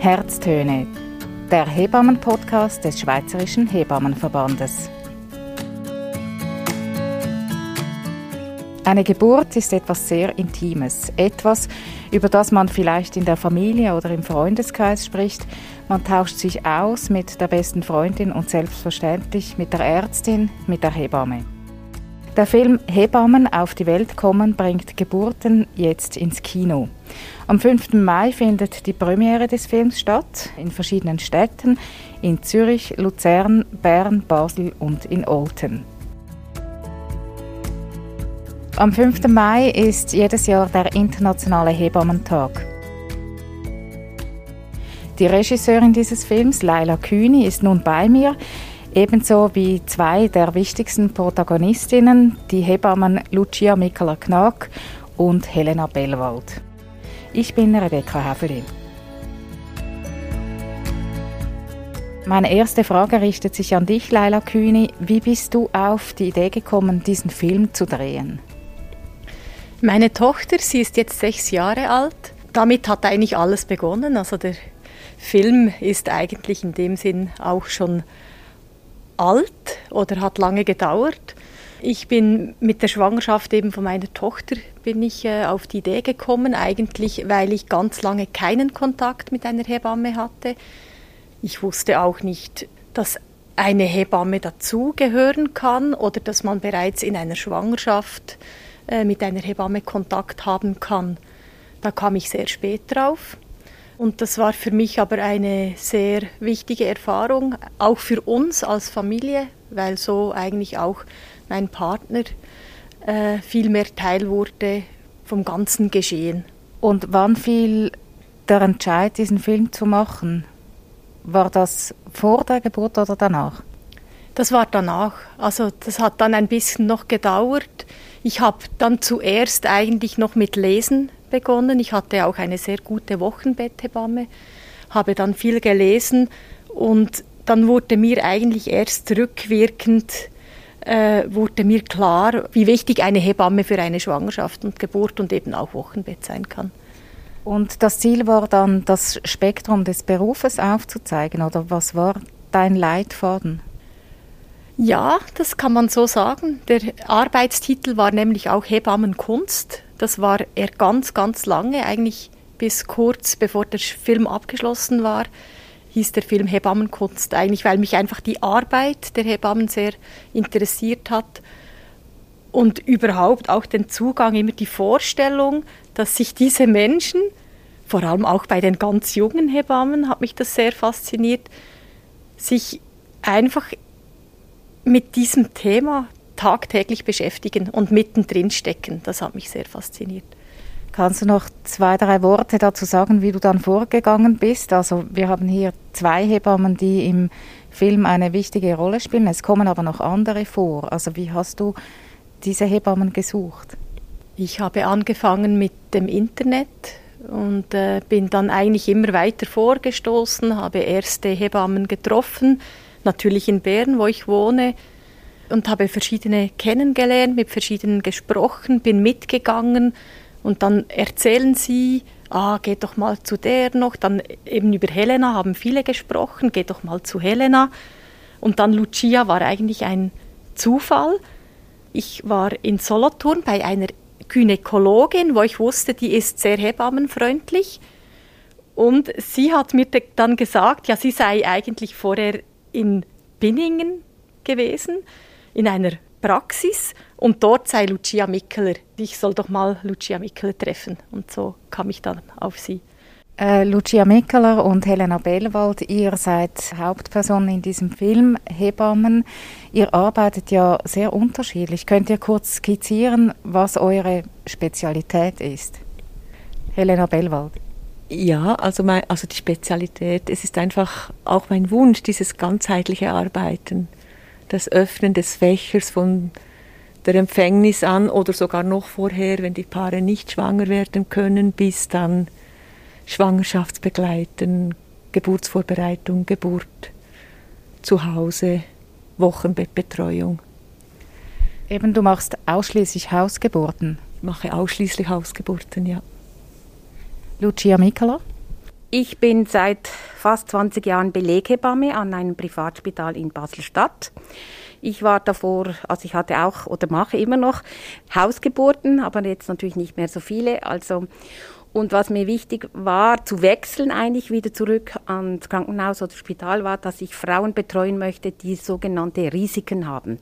Herztöne, der Hebammen-Podcast des Schweizerischen Hebammenverbandes. Eine Geburt ist etwas sehr Intimes, etwas, über das man vielleicht in der Familie oder im Freundeskreis spricht. Man tauscht sich aus mit der besten Freundin und selbstverständlich mit der Ärztin, mit der Hebamme. Der Film Hebammen auf die Welt kommen bringt Geburten jetzt ins Kino. Am 5. Mai findet die Premiere des Films statt in verschiedenen Städten, in Zürich, Luzern, Bern, Basel und in Olten. Am 5. Mai ist jedes Jahr der Internationale Hebammentag. Die Regisseurin dieses Films, Laila Kühni, ist nun bei mir, ebenso wie zwei der wichtigsten Protagonistinnen, die Hebammen Lucia Mikala-Knack und Helena Bellwald. Ich bin Rebecca Häfeli. Meine erste Frage richtet sich an dich, Laila Kühni. Wie bist du auf die Idee gekommen, diesen Film zu drehen? Meine Tochter, sie ist jetzt sechs Jahre alt. Damit hat eigentlich alles begonnen. Also der Film ist eigentlich in dem Sinn auch schon alt oder hat lange gedauert. Ich bin mit der Schwangerschaft eben von meiner Tochter bin ich äh, auf die Idee gekommen, eigentlich weil ich ganz lange keinen Kontakt mit einer Hebamme hatte. Ich wusste auch nicht, dass eine Hebamme dazugehören kann oder dass man bereits in einer Schwangerschaft äh, mit einer Hebamme Kontakt haben kann. Da kam ich sehr spät drauf. Und das war für mich aber eine sehr wichtige Erfahrung, auch für uns als Familie, weil so eigentlich auch mein Partner äh, viel mehr Teil wurde vom ganzen Geschehen. Und wann fiel der Entscheid, diesen Film zu machen? War das vor der Geburt oder danach? Das war danach. Also das hat dann ein bisschen noch gedauert. Ich habe dann zuerst eigentlich noch mit Lesen begonnen. Ich hatte auch eine sehr gute Wochenbetthebamme, habe dann viel gelesen und dann wurde mir eigentlich erst rückwirkend äh, wurde mir klar, wie wichtig eine Hebamme für eine Schwangerschaft und Geburt und eben auch Wochenbett sein kann. Und das Ziel war dann, das Spektrum des Berufes aufzuzeigen, oder was war dein Leitfaden? Ja, das kann man so sagen. Der Arbeitstitel war nämlich auch Hebammenkunst. Das war er ganz, ganz lange, eigentlich bis kurz bevor der Film abgeschlossen war, hieß der Film Hebammenkunst. Eigentlich, weil mich einfach die Arbeit der Hebammen sehr interessiert hat und überhaupt auch den Zugang, immer die Vorstellung, dass sich diese Menschen, vor allem auch bei den ganz jungen Hebammen, hat mich das sehr fasziniert, sich einfach mit diesem Thema tagtäglich beschäftigen und mittendrin stecken. Das hat mich sehr fasziniert. Kannst du noch zwei, drei Worte dazu sagen, wie du dann vorgegangen bist? Also wir haben hier zwei Hebammen, die im Film eine wichtige Rolle spielen. Es kommen aber noch andere vor. Also wie hast du diese Hebammen gesucht? Ich habe angefangen mit dem Internet und äh, bin dann eigentlich immer weiter vorgestoßen, habe erste Hebammen getroffen, natürlich in Bern, wo ich wohne, und habe verschiedene kennengelernt, mit verschiedenen gesprochen, bin mitgegangen und dann erzählen sie, ah, geht doch mal zu der noch, dann eben über Helena haben viele gesprochen, geht doch mal zu Helena. Und dann Lucia war eigentlich ein Zufall. Ich war in Solothurn bei einer Gynäkologin, wo ich wusste, die ist sehr hebammenfreundlich. Und sie hat mir dann gesagt, ja, sie sei eigentlich vorher in Binningen gewesen, in einer Praxis und dort sei Lucia Mickeler. Ich soll doch mal Lucia Mickeler treffen. Und so kam ich dann auf sie. Äh, Lucia Mickeler und Helena Bellwald, ihr seid Hauptpersonen in diesem Film, Hebammen. Ihr arbeitet ja sehr unterschiedlich. Könnt ihr kurz skizzieren, was eure Spezialität ist? Helena Bellwald. Ja, also, mein, also die Spezialität, es ist einfach auch mein Wunsch, dieses ganzheitliche Arbeiten, das Öffnen des Fächers von der Empfängnis an oder sogar noch vorher, wenn die Paare nicht schwanger werden können, bis dann Schwangerschaftsbegleiten, Geburtsvorbereitung, Geburt, zu Hause, Wochenbettbetreuung. Eben, du machst ausschließlich Hausgeburten. Ich mache ausschließlich Hausgeburten, ja. Lucia Mikola? Ich bin seit fast 20 Jahren Beleghebamme an einem Privatspital in Basel-Stadt. Ich war davor, also ich hatte auch oder mache immer noch Hausgeburten, aber jetzt natürlich nicht mehr so viele. Also und was mir wichtig war, zu wechseln eigentlich wieder zurück ans Krankenhaus oder Spital, war, dass ich Frauen betreuen möchte, die sogenannte Risiken haben.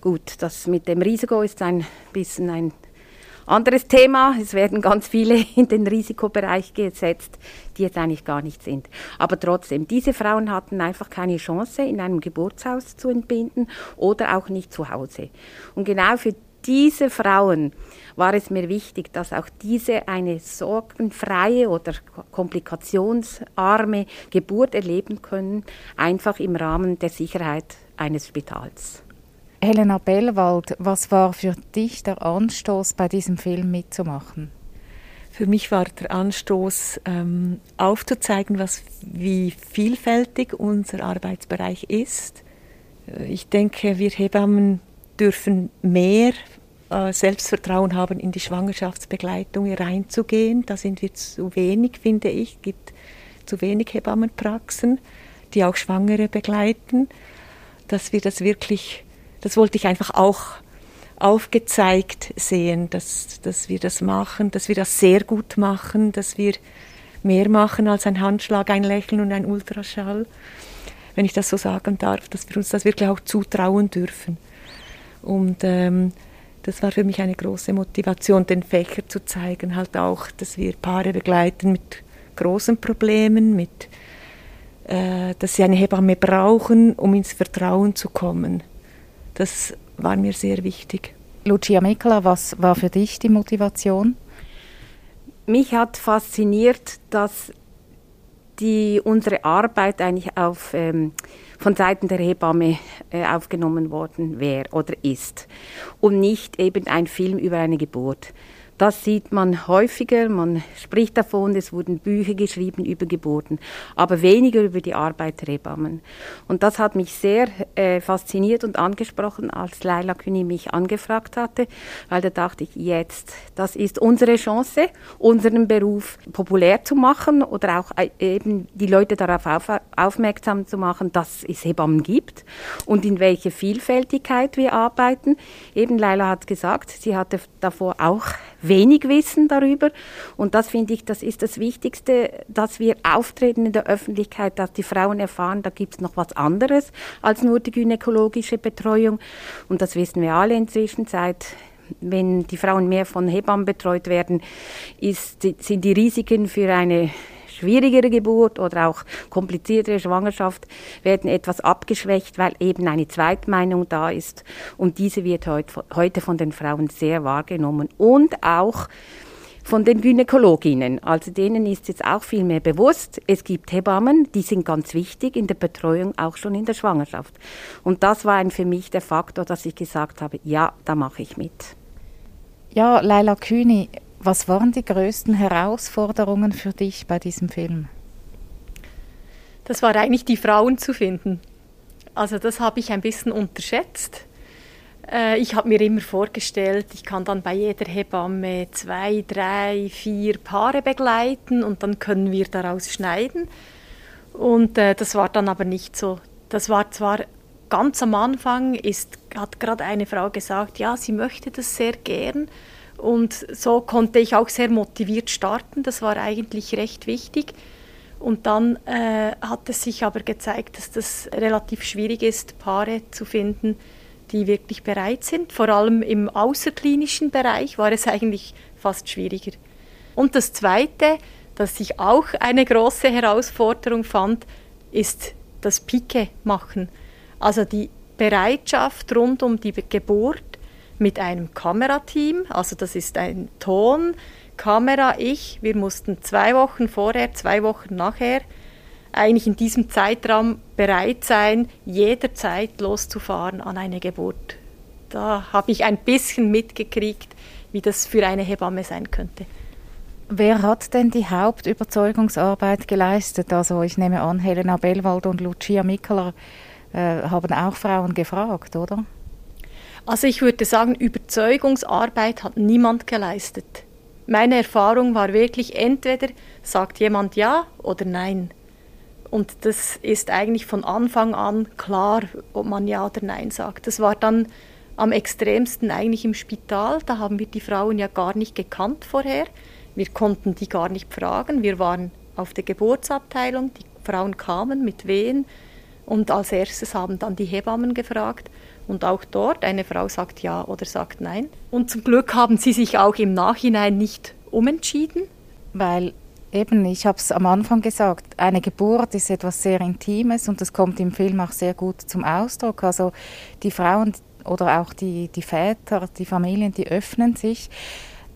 Gut, das mit dem Risiko ist ein bisschen ein anderes Thema. Es werden ganz viele in den Risikobereich gesetzt, die jetzt eigentlich gar nicht sind. Aber trotzdem, diese Frauen hatten einfach keine Chance, in einem Geburtshaus zu entbinden oder auch nicht zu Hause. Und genau für diese Frauen war es mir wichtig, dass auch diese eine sorgenfreie oder komplikationsarme Geburt erleben können, einfach im Rahmen der Sicherheit eines Spitals. Helena Bellwald, was war für dich der Anstoß, bei diesem Film mitzumachen? Für mich war der Anstoß, ähm, aufzuzeigen, was, wie vielfältig unser Arbeitsbereich ist. Äh, ich denke, wir Hebammen dürfen mehr äh, Selbstvertrauen haben, in die Schwangerschaftsbegleitung reinzugehen. Da sind wir zu wenig, finde ich. Es gibt zu wenig Hebammenpraxen, die auch Schwangere begleiten, dass wir das wirklich das wollte ich einfach auch aufgezeigt sehen, dass, dass wir das machen, dass wir das sehr gut machen, dass wir mehr machen als ein Handschlag, ein Lächeln und ein Ultraschall, wenn ich das so sagen darf, dass wir uns das wirklich auch zutrauen dürfen. Und ähm, das war für mich eine große Motivation, den Fächer zu zeigen, halt auch, dass wir Paare begleiten mit großen Problemen, mit, äh, dass sie eine Hebamme brauchen, um ins Vertrauen zu kommen. Das war mir sehr wichtig. Lucia Mikla, was war für dich die Motivation? Mich hat fasziniert, dass die, unsere Arbeit eigentlich auf, ähm, von Seiten der Hebamme äh, aufgenommen worden wäre oder ist und nicht eben ein Film über eine Geburt. Das sieht man häufiger, man spricht davon, es wurden Bücher geschrieben über Geburten, aber weniger über die Arbeit der Hebammen. Und das hat mich sehr äh, fasziniert und angesprochen, als Laila Kühni mich angefragt hatte, weil da dachte ich, jetzt, das ist unsere Chance, unseren Beruf populär zu machen oder auch äh, eben die Leute darauf auf, aufmerksam zu machen, dass es Hebammen gibt und in welche Vielfältigkeit wir arbeiten. Eben Laila hat gesagt, sie hatte davor auch wenig wissen darüber. Und das finde ich, das ist das Wichtigste, dass wir auftreten in der Öffentlichkeit, dass die Frauen erfahren, da gibt es noch was anderes als nur die gynäkologische Betreuung. Und das wissen wir alle inzwischen seit wenn die Frauen mehr von Hebammen betreut werden, ist, sind die Risiken für eine schwierigere Geburt oder auch kompliziertere Schwangerschaft werden etwas abgeschwächt, weil eben eine Zweitmeinung da ist. Und diese wird heute von den Frauen sehr wahrgenommen. Und auch von den Gynäkologinnen. Also denen ist jetzt auch viel mehr bewusst, es gibt Hebammen, die sind ganz wichtig in der Betreuung, auch schon in der Schwangerschaft. Und das war ein für mich der Faktor, dass ich gesagt habe, ja, da mache ich mit. Ja, Leila Kühni, was waren die größten Herausforderungen für dich bei diesem Film? Das war eigentlich die Frauen zu finden. Also das habe ich ein bisschen unterschätzt. Äh, ich habe mir immer vorgestellt, ich kann dann bei jeder Hebamme zwei, drei, vier Paare begleiten und dann können wir daraus schneiden. Und äh, das war dann aber nicht so. Das war zwar ganz am Anfang, ist, hat gerade eine Frau gesagt, ja, sie möchte das sehr gern. Und so konnte ich auch sehr motiviert starten. Das war eigentlich recht wichtig. Und dann äh, hat es sich aber gezeigt, dass das relativ schwierig ist, Paare zu finden, die wirklich bereit sind. Vor allem im außerklinischen Bereich war es eigentlich fast schwieriger. Und das Zweite, das ich auch eine große Herausforderung fand, ist das Pike machen. Also die Bereitschaft rund um die Geburt mit einem Kamerateam, also das ist ein Ton, Kamera, ich, wir mussten zwei Wochen vorher, zwei Wochen nachher eigentlich in diesem Zeitraum bereit sein, jederzeit loszufahren an eine Geburt. Da habe ich ein bisschen mitgekriegt, wie das für eine Hebamme sein könnte. Wer hat denn die Hauptüberzeugungsarbeit geleistet? Also ich nehme an, Helena Bellwald und Lucia Mikkeler äh, haben auch Frauen gefragt, oder? Also ich würde sagen, Überzeugungsarbeit hat niemand geleistet. meine Erfahrung war wirklich, entweder sagt jemand ja oder nein. Und das ist eigentlich von Anfang an klar, ob man ja oder nein sagt. Das war dann am extremsten eigentlich im Spital. Da haben wir die Frauen ja gar nicht gekannt vorher. Wir konnten die gar nicht fragen. Wir waren auf der Geburtsabteilung. Die Frauen kamen mit Wehen. Und als erstes haben dann die Hebammen gefragt. Und auch dort, eine Frau sagt ja oder sagt nein. Und zum Glück haben sie sich auch im Nachhinein nicht umentschieden. Weil eben, ich habe es am Anfang gesagt, eine Geburt ist etwas sehr Intimes und das kommt im Film auch sehr gut zum Ausdruck. Also die Frauen oder auch die, die Väter, die Familien, die öffnen sich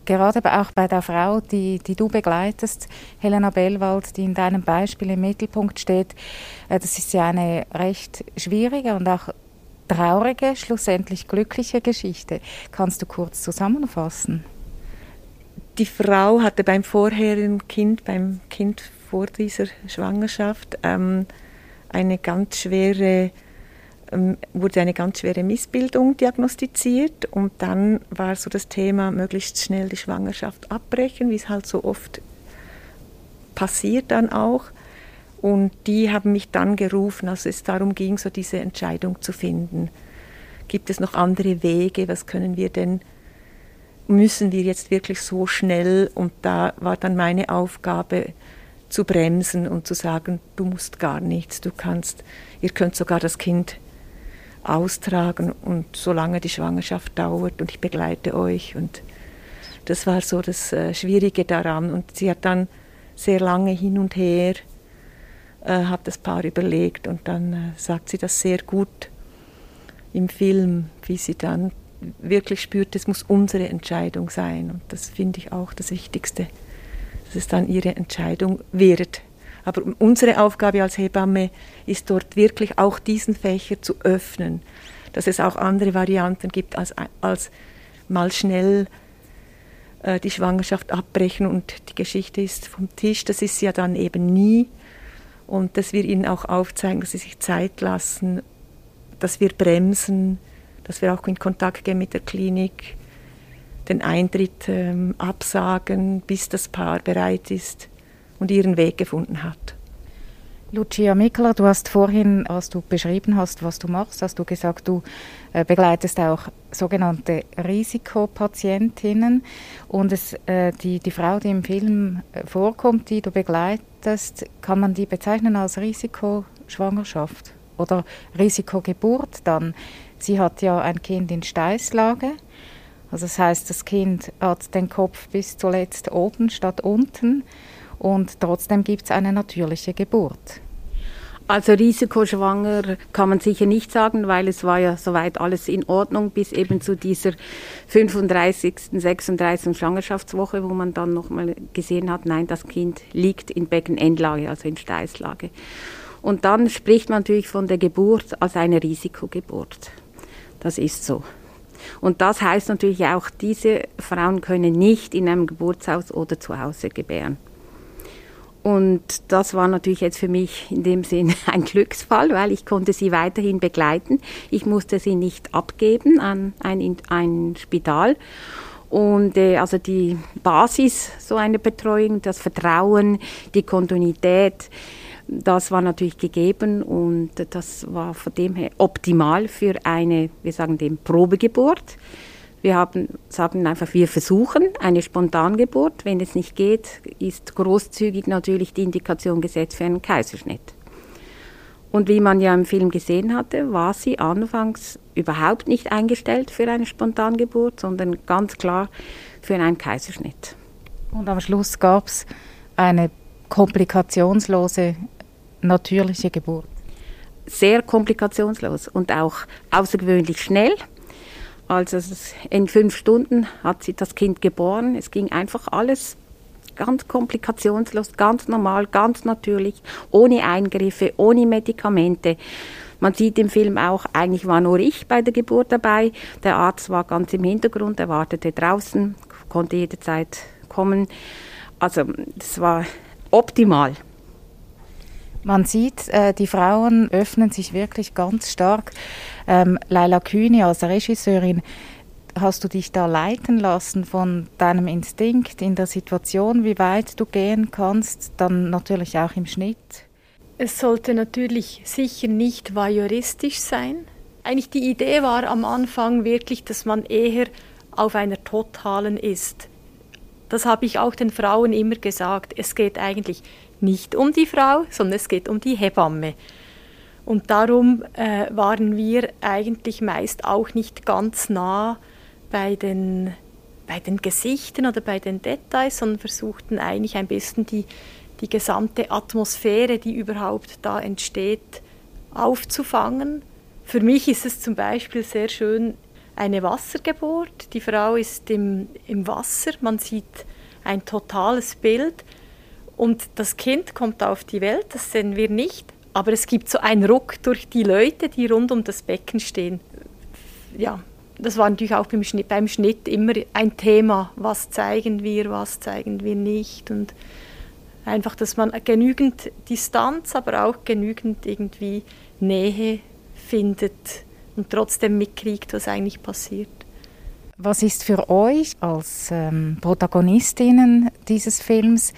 gerade auch bei der Frau, die, die du begleitest, Helena Bellwald, die in deinem Beispiel im Mittelpunkt steht, äh, das ist ja eine recht schwierige und auch traurige, schlussendlich glückliche Geschichte. Kannst du kurz zusammenfassen? Die Frau hatte beim vorherigen Kind, beim Kind vor dieser Schwangerschaft, ähm, eine ganz schwere ähm, wurde eine ganz schwere Missbildung diagnostiziert und dann war so das Thema, möglichst schnell die Schwangerschaft abbrechen, wie es halt so oft passiert dann auch. Und die haben mich dann gerufen, als es darum ging, so diese Entscheidung zu finden. Gibt es noch andere Wege? Was können wir denn? Müssen wir jetzt wirklich so schnell? Und da war dann meine Aufgabe, zu bremsen und zu sagen, du musst gar nichts, du kannst, ihr könnt sogar das Kind austragen und solange die Schwangerschaft dauert und ich begleite euch. Und das war so das äh, Schwierige daran. Und sie hat dann sehr lange hin und her, äh, hat das Paar überlegt und dann äh, sagt sie das sehr gut im Film, wie sie dann wirklich spürt, es muss unsere Entscheidung sein. Und das finde ich auch das Wichtigste, dass es dann ihre Entscheidung wird. Aber unsere Aufgabe als Hebamme ist dort wirklich auch diesen Fächer zu öffnen, dass es auch andere Varianten gibt als, als mal schnell äh, die Schwangerschaft abbrechen und die Geschichte ist vom Tisch. Das ist ja dann eben nie. Und dass wir ihnen auch aufzeigen, dass sie sich Zeit lassen, dass wir bremsen, dass wir auch in Kontakt gehen mit der Klinik, den Eintritt ähm, absagen, bis das Paar bereit ist und ihren Weg gefunden hat. Lucia Mikler, du hast vorhin, als du beschrieben hast, was du machst, hast du gesagt, du äh, begleitest auch sogenannte Risikopatientinnen. Und es, äh, die, die Frau, die im Film äh, vorkommt, die du begleitest, kann man die bezeichnen als Risikoschwangerschaft oder Risikogeburt dann. Sie hat ja ein Kind in Steißlage. Also das heißt, das Kind hat den Kopf bis zuletzt oben statt unten und trotzdem gibt es eine natürliche Geburt. Also risikoschwanger kann man sicher nicht sagen, weil es war ja soweit alles in Ordnung bis eben zu dieser 35., 36. Schwangerschaftswoche, wo man dann nochmal gesehen hat, nein, das Kind liegt in Beckenendlage, also in Steißlage. Und dann spricht man natürlich von der Geburt als eine Risikogeburt. Das ist so. Und das heißt natürlich auch, diese Frauen können nicht in einem Geburtshaus oder zu Hause gebären. Und das war natürlich jetzt für mich in dem Sinn ein Glücksfall, weil ich konnte sie weiterhin begleiten. Ich musste sie nicht abgeben an ein, ein Spital. Und äh, also die Basis so einer Betreuung, das Vertrauen, die Kontinuität, das war natürlich gegeben und das war von dem her optimal für eine, wir sagen dem Probegeburt. Wir haben, sagen einfach, wir versuchen eine Spontangeburt. Wenn es nicht geht, ist großzügig natürlich die Indikation gesetzt für einen Kaiserschnitt. Und wie man ja im Film gesehen hatte, war sie anfangs überhaupt nicht eingestellt für eine Spontangeburt, sondern ganz klar für einen Kaiserschnitt. Und am Schluss gab es eine komplikationslose natürliche Geburt. Sehr komplikationslos und auch außergewöhnlich schnell. Also in fünf Stunden hat sie das Kind geboren. Es ging einfach alles ganz komplikationslos, ganz normal, ganz natürlich, ohne Eingriffe, ohne Medikamente. Man sieht im Film auch, eigentlich war nur ich bei der Geburt dabei. Der Arzt war ganz im Hintergrund, er wartete draußen, konnte jederzeit kommen. Also das war optimal. Man sieht, äh, die Frauen öffnen sich wirklich ganz stark. Ähm, Laila Kühni als Regisseurin Hast du dich da leiten lassen von deinem Instinkt in der Situation, wie weit du gehen kannst, dann natürlich auch im Schnitt? Es sollte natürlich sicher nicht voyeuristisch sein. Eigentlich die Idee war am Anfang wirklich, dass man eher auf einer totalen ist. Das habe ich auch den Frauen immer gesagt. Es geht eigentlich nicht um die Frau, sondern es geht um die Hebamme. Und darum äh, waren wir eigentlich meist auch nicht ganz nah bei den, bei den Gesichtern oder bei den Details, sondern versuchten eigentlich ein bisschen die, die gesamte Atmosphäre, die überhaupt da entsteht, aufzufangen. Für mich ist es zum Beispiel sehr schön, eine Wassergeburt. Die Frau ist im, im Wasser, man sieht ein totales Bild und das Kind kommt auf die Welt, das sehen wir nicht, aber es gibt so einen Ruck durch die Leute, die rund um das Becken stehen. Ja, das war natürlich auch beim Schnitt, beim Schnitt immer ein Thema. Was zeigen wir, was zeigen wir nicht und einfach, dass man genügend Distanz, aber auch genügend irgendwie Nähe findet und trotzdem mitkriegt, was eigentlich passiert. Was ist für euch als ähm, Protagonistinnen dieses Films,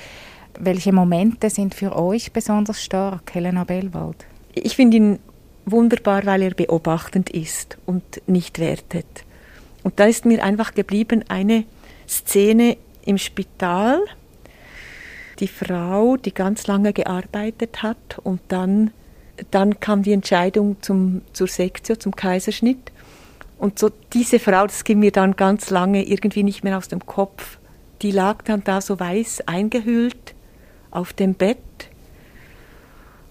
welche Momente sind für euch besonders stark, Helena Bellwald? Ich finde ihn wunderbar, weil er beobachtend ist und nicht wertet. Und da ist mir einfach geblieben eine Szene im Spital. Die Frau, die ganz lange gearbeitet hat und dann dann kam die Entscheidung zum, zur Sektio, zum Kaiserschnitt. Und so diese Frau, das ging mir dann ganz lange irgendwie nicht mehr aus dem Kopf. Die lag dann da so weiß eingehüllt auf dem Bett.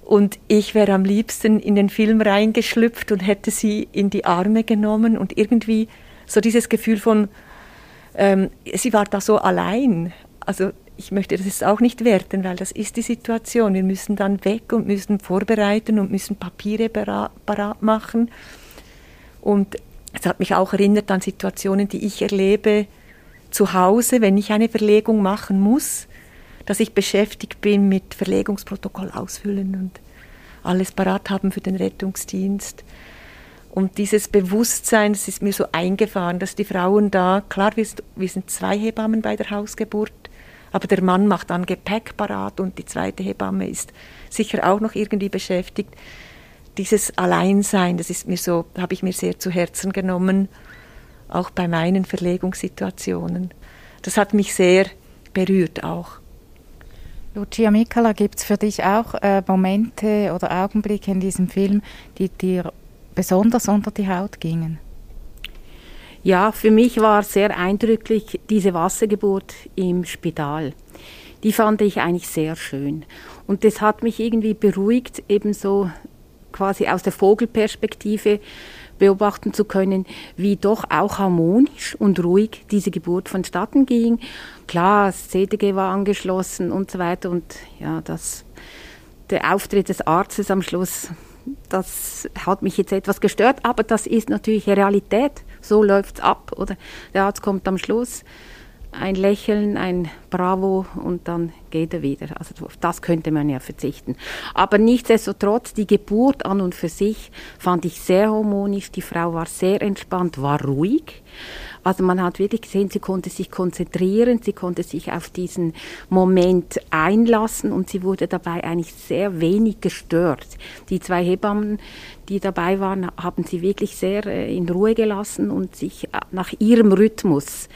Und ich wäre am liebsten in den Film reingeschlüpft und hätte sie in die Arme genommen und irgendwie so dieses Gefühl von, ähm, sie war da so allein. Also ich möchte das jetzt auch nicht werten, weil das ist die Situation. Wir müssen dann weg und müssen vorbereiten und müssen Papiere parat machen. Und es hat mich auch erinnert an Situationen, die ich erlebe zu Hause, wenn ich eine Verlegung machen muss, dass ich beschäftigt bin mit Verlegungsprotokoll ausfüllen und alles parat haben für den Rettungsdienst. Und dieses Bewusstsein, das ist mir so eingefahren, dass die Frauen da, klar, wir sind zwei Hebammen bei der Hausgeburt, aber der Mann macht dann Gepäck parat und die zweite Hebamme ist sicher auch noch irgendwie beschäftigt. Dieses Alleinsein, das ist mir so, habe ich mir sehr zu Herzen genommen, auch bei meinen Verlegungssituationen. Das hat mich sehr berührt auch. Lucia Mikala, gibt es für dich auch äh, Momente oder Augenblicke in diesem Film, die dir besonders unter die Haut gingen? Ja, für mich war sehr eindrücklich diese Wassergeburt im Spital. Die fand ich eigentlich sehr schön. Und das hat mich irgendwie beruhigt, ebenso quasi aus der Vogelperspektive beobachten zu können, wie doch auch harmonisch und ruhig diese Geburt vonstatten ging. Klar, das CDG war angeschlossen und so weiter und ja, das, der Auftritt des Arztes am Schluss, das hat mich jetzt etwas gestört, aber das ist natürlich Realität so läuft es ab. Oder der Arzt kommt am Schluss, ein Lächeln, ein Bravo und dann geht er wieder. Also auf das könnte man ja verzichten. Aber nichtsdestotrotz, die Geburt an und für sich fand ich sehr harmonisch. Die Frau war sehr entspannt, war ruhig. Also man hat wirklich gesehen, sie konnte sich konzentrieren, sie konnte sich auf diesen Moment einlassen und sie wurde dabei eigentlich sehr wenig gestört. Die zwei Hebammen, die dabei waren, haben sie wirklich sehr äh, in Ruhe gelassen und sich äh, nach ihrem Rhythmus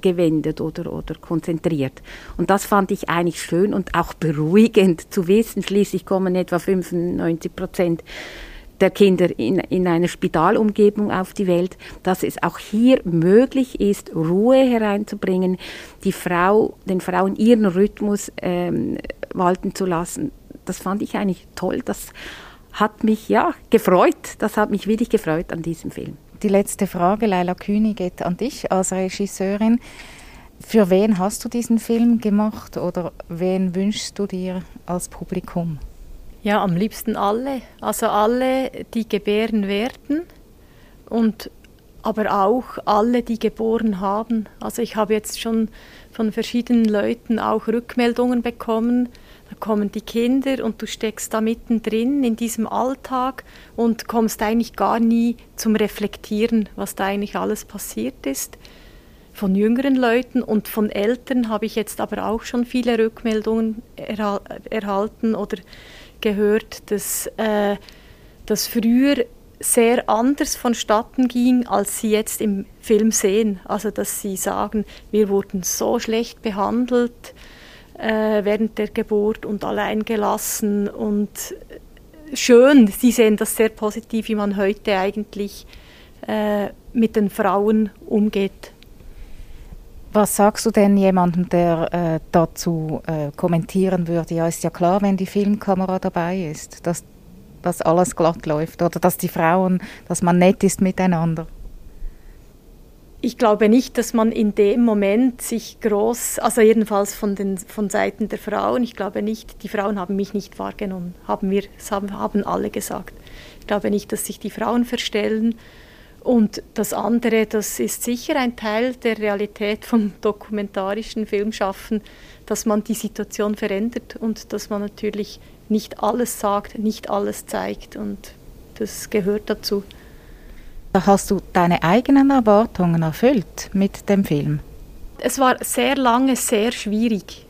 gewendet oder, oder konzentriert. Und das fand ich eigentlich schön und auch beruhigend zu wissen. Schließlich kommen etwa 95 Prozent der Kinder in, in einer Spitalumgebung auf die Welt, dass es auch hier möglich ist, Ruhe hereinzubringen, die Frau, den Frauen ihren Rhythmus ähm, walten zu lassen. Das fand ich eigentlich toll. Das hat mich ja gefreut. Das hat mich wirklich gefreut an diesem Film. Die letzte Frage, Leila Kühni, geht an dich als Regisseurin. Für wen hast du diesen Film gemacht oder wen wünschst du dir als Publikum? Ja, am liebsten alle. Also alle, die gebären werden und aber auch alle, die geboren haben. Also ich habe jetzt schon von verschiedenen Leuten auch Rückmeldungen bekommen. Da kommen die Kinder und du steckst da mittendrin in diesem Alltag und kommst eigentlich gar nie zum Reflektieren, was da eigentlich alles passiert ist. Von jüngeren Leuten und von Eltern habe ich jetzt aber auch schon viele Rückmeldungen erhal erhalten oder gehört, dass äh, das früher sehr anders vonstatten ging, als sie jetzt im Film sehen. Also dass sie sagen, wir wurden so schlecht behandelt, äh, während der Geburt und allein gelassen und schön. Sie sehen das sehr positiv, wie man heute eigentlich äh, mit den Frauen umgeht. Was sagst du denn jemandem, der äh, dazu äh, kommentieren würde? Ja, ist ja klar, wenn die Filmkamera dabei ist, dass, dass alles glatt läuft oder dass die Frauen, dass man nett ist miteinander ich glaube nicht, dass man in dem Moment sich groß, also jedenfalls von den von Seiten der Frauen, ich glaube nicht, die Frauen haben mich nicht wahrgenommen, haben wir, haben, haben alle gesagt. Ich glaube nicht, dass sich die Frauen verstellen. Und das andere, das ist sicher ein Teil der Realität vom dokumentarischen Filmschaffen, dass man die Situation verändert und dass man natürlich nicht alles sagt, nicht alles zeigt und das gehört dazu. Hast du deine eigenen Erwartungen erfüllt mit dem Film? Es war sehr lange sehr schwierig.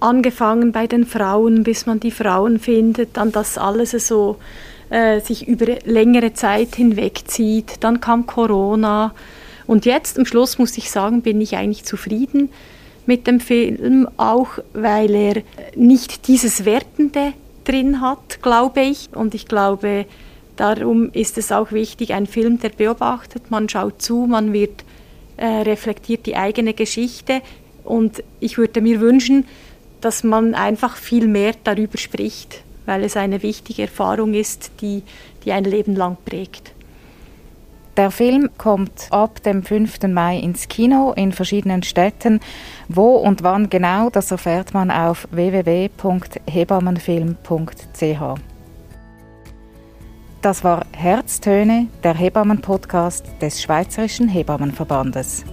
Angefangen bei den Frauen, bis man die Frauen findet, dann das alles so äh, sich über längere Zeit hinwegzieht. Dann kam Corona. Und jetzt am Schluss muss ich sagen, bin ich eigentlich zufrieden mit dem Film, auch weil er nicht dieses Wertende drin hat, glaube ich. Und ich glaube, Darum ist es auch wichtig, ein Film, der beobachtet, man schaut zu, man wird äh, reflektiert die eigene Geschichte und ich würde mir wünschen, dass man einfach viel mehr darüber spricht, weil es eine wichtige Erfahrung ist, die, die ein Leben lang prägt. Der Film kommt ab dem 5. Mai ins Kino in verschiedenen Städten. Wo und wann genau, das erfährt man auf www.hebammenfilm.ch. Das war Herztöne, der Hebammen-Podcast des Schweizerischen Hebammenverbandes.